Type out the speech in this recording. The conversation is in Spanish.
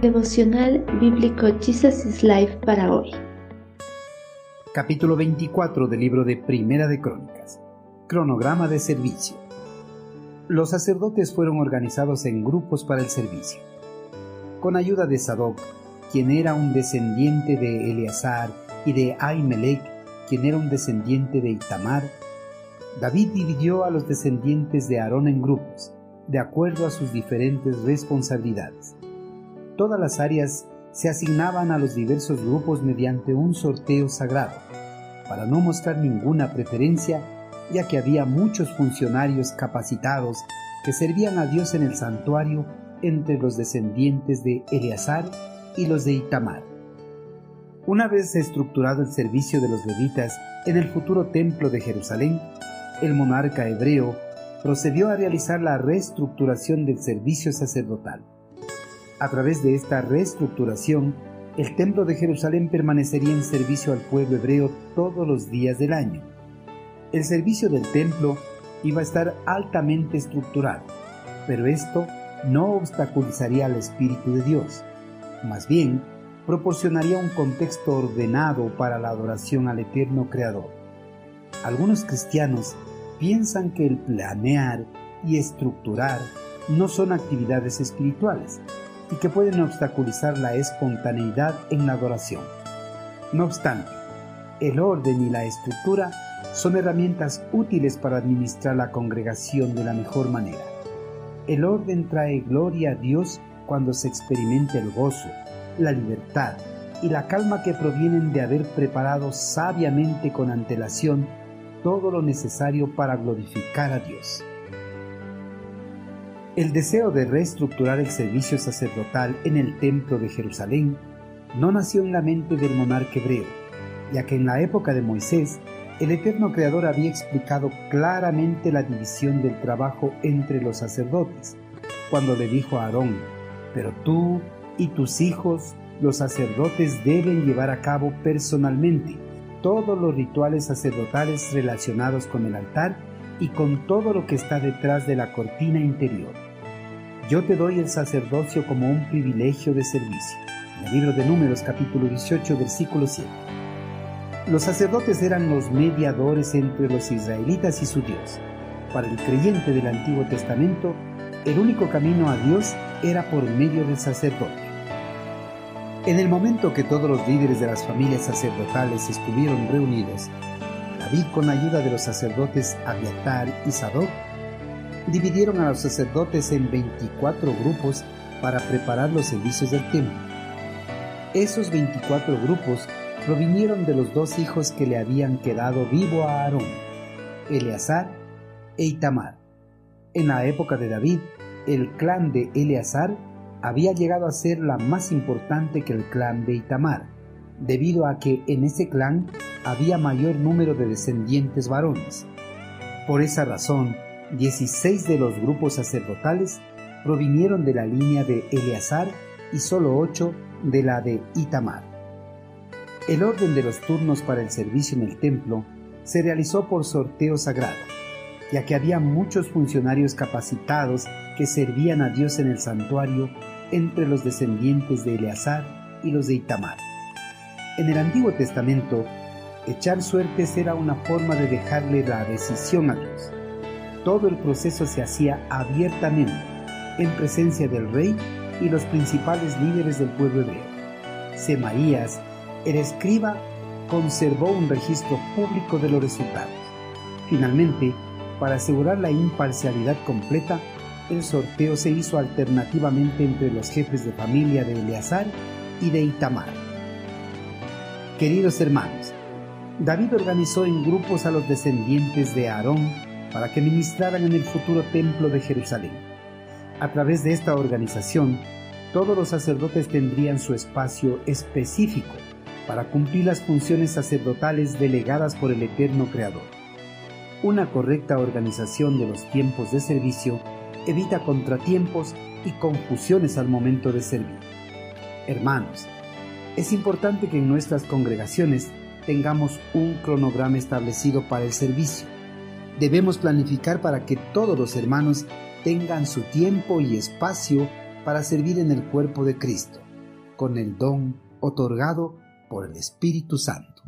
Devocional Bíblico Jesus is Life para hoy. Capítulo 24 del libro de Primera de Crónicas. Cronograma de servicio. Los sacerdotes fueron organizados en grupos para el servicio. Con ayuda de Sadoc, quien era un descendiente de Eleazar, y de Ahimelech, quien era un descendiente de Itamar, David dividió a los descendientes de Aarón en grupos, de acuerdo a sus diferentes responsabilidades. Todas las áreas se asignaban a los diversos grupos mediante un sorteo sagrado, para no mostrar ninguna preferencia, ya que había muchos funcionarios capacitados que servían a Dios en el santuario entre los descendientes de Eleazar y los de Itamar. Una vez estructurado el servicio de los levitas en el futuro templo de Jerusalén, el monarca hebreo procedió a realizar la reestructuración del servicio sacerdotal. A través de esta reestructuración, el templo de Jerusalén permanecería en servicio al pueblo hebreo todos los días del año. El servicio del templo iba a estar altamente estructurado, pero esto no obstaculizaría al Espíritu de Dios. Más bien, proporcionaría un contexto ordenado para la adoración al eterno Creador. Algunos cristianos piensan que el planear y estructurar no son actividades espirituales y que pueden obstaculizar la espontaneidad en la adoración. No obstante, el orden y la estructura son herramientas útiles para administrar la congregación de la mejor manera. El orden trae gloria a Dios cuando se experimenta el gozo, la libertad y la calma que provienen de haber preparado sabiamente con antelación todo lo necesario para glorificar a Dios. El deseo de reestructurar el servicio sacerdotal en el templo de Jerusalén no nació en la mente del monarca hebreo, ya que en la época de Moisés el eterno Creador había explicado claramente la división del trabajo entre los sacerdotes, cuando le dijo a Aarón, pero tú y tus hijos, los sacerdotes, deben llevar a cabo personalmente todos los rituales sacerdotales relacionados con el altar y con todo lo que está detrás de la cortina interior. Yo te doy el sacerdocio como un privilegio de servicio. En el libro de Números capítulo 18 versículo 7. Los sacerdotes eran los mediadores entre los israelitas y su Dios. Para el creyente del Antiguo Testamento, el único camino a Dios era por medio del sacerdote. En el momento que todos los líderes de las familias sacerdotales estuvieron reunidos, David con ayuda de los sacerdotes Abiatar y Sadoc, dividieron a los sacerdotes en 24 grupos para preparar los servicios del templo. Esos 24 grupos provinieron de los dos hijos que le habían quedado vivo a Aarón, Eleazar e Itamar. En la época de David, el clan de Eleazar había llegado a ser la más importante que el clan de Itamar, debido a que en ese clan había mayor número de descendientes varones. Por esa razón, 16 de los grupos sacerdotales provinieron de la línea de Eleazar y solo 8 de la de Itamar. El orden de los turnos para el servicio en el templo se realizó por sorteo sagrado, ya que había muchos funcionarios capacitados que servían a Dios en el santuario entre los descendientes de Eleazar y los de Itamar. En el Antiguo Testamento, echar suertes era una forma de dejarle la decisión a Dios. Todo el proceso se hacía abiertamente, en presencia del rey y los principales líderes del pueblo hebreo. Semaías, el escriba, conservó un registro público de los resultados. Finalmente, para asegurar la imparcialidad completa, el sorteo se hizo alternativamente entre los jefes de familia de Eleazar y de Itamar. Queridos hermanos, David organizó en grupos a los descendientes de Aarón para que ministraran en el futuro templo de Jerusalén. A través de esta organización, todos los sacerdotes tendrían su espacio específico para cumplir las funciones sacerdotales delegadas por el Eterno Creador. Una correcta organización de los tiempos de servicio evita contratiempos y confusiones al momento de servir. Hermanos, es importante que en nuestras congregaciones tengamos un cronograma establecido para el servicio. Debemos planificar para que todos los hermanos tengan su tiempo y espacio para servir en el cuerpo de Cristo. con el don otorgado por el Espíritu Santo.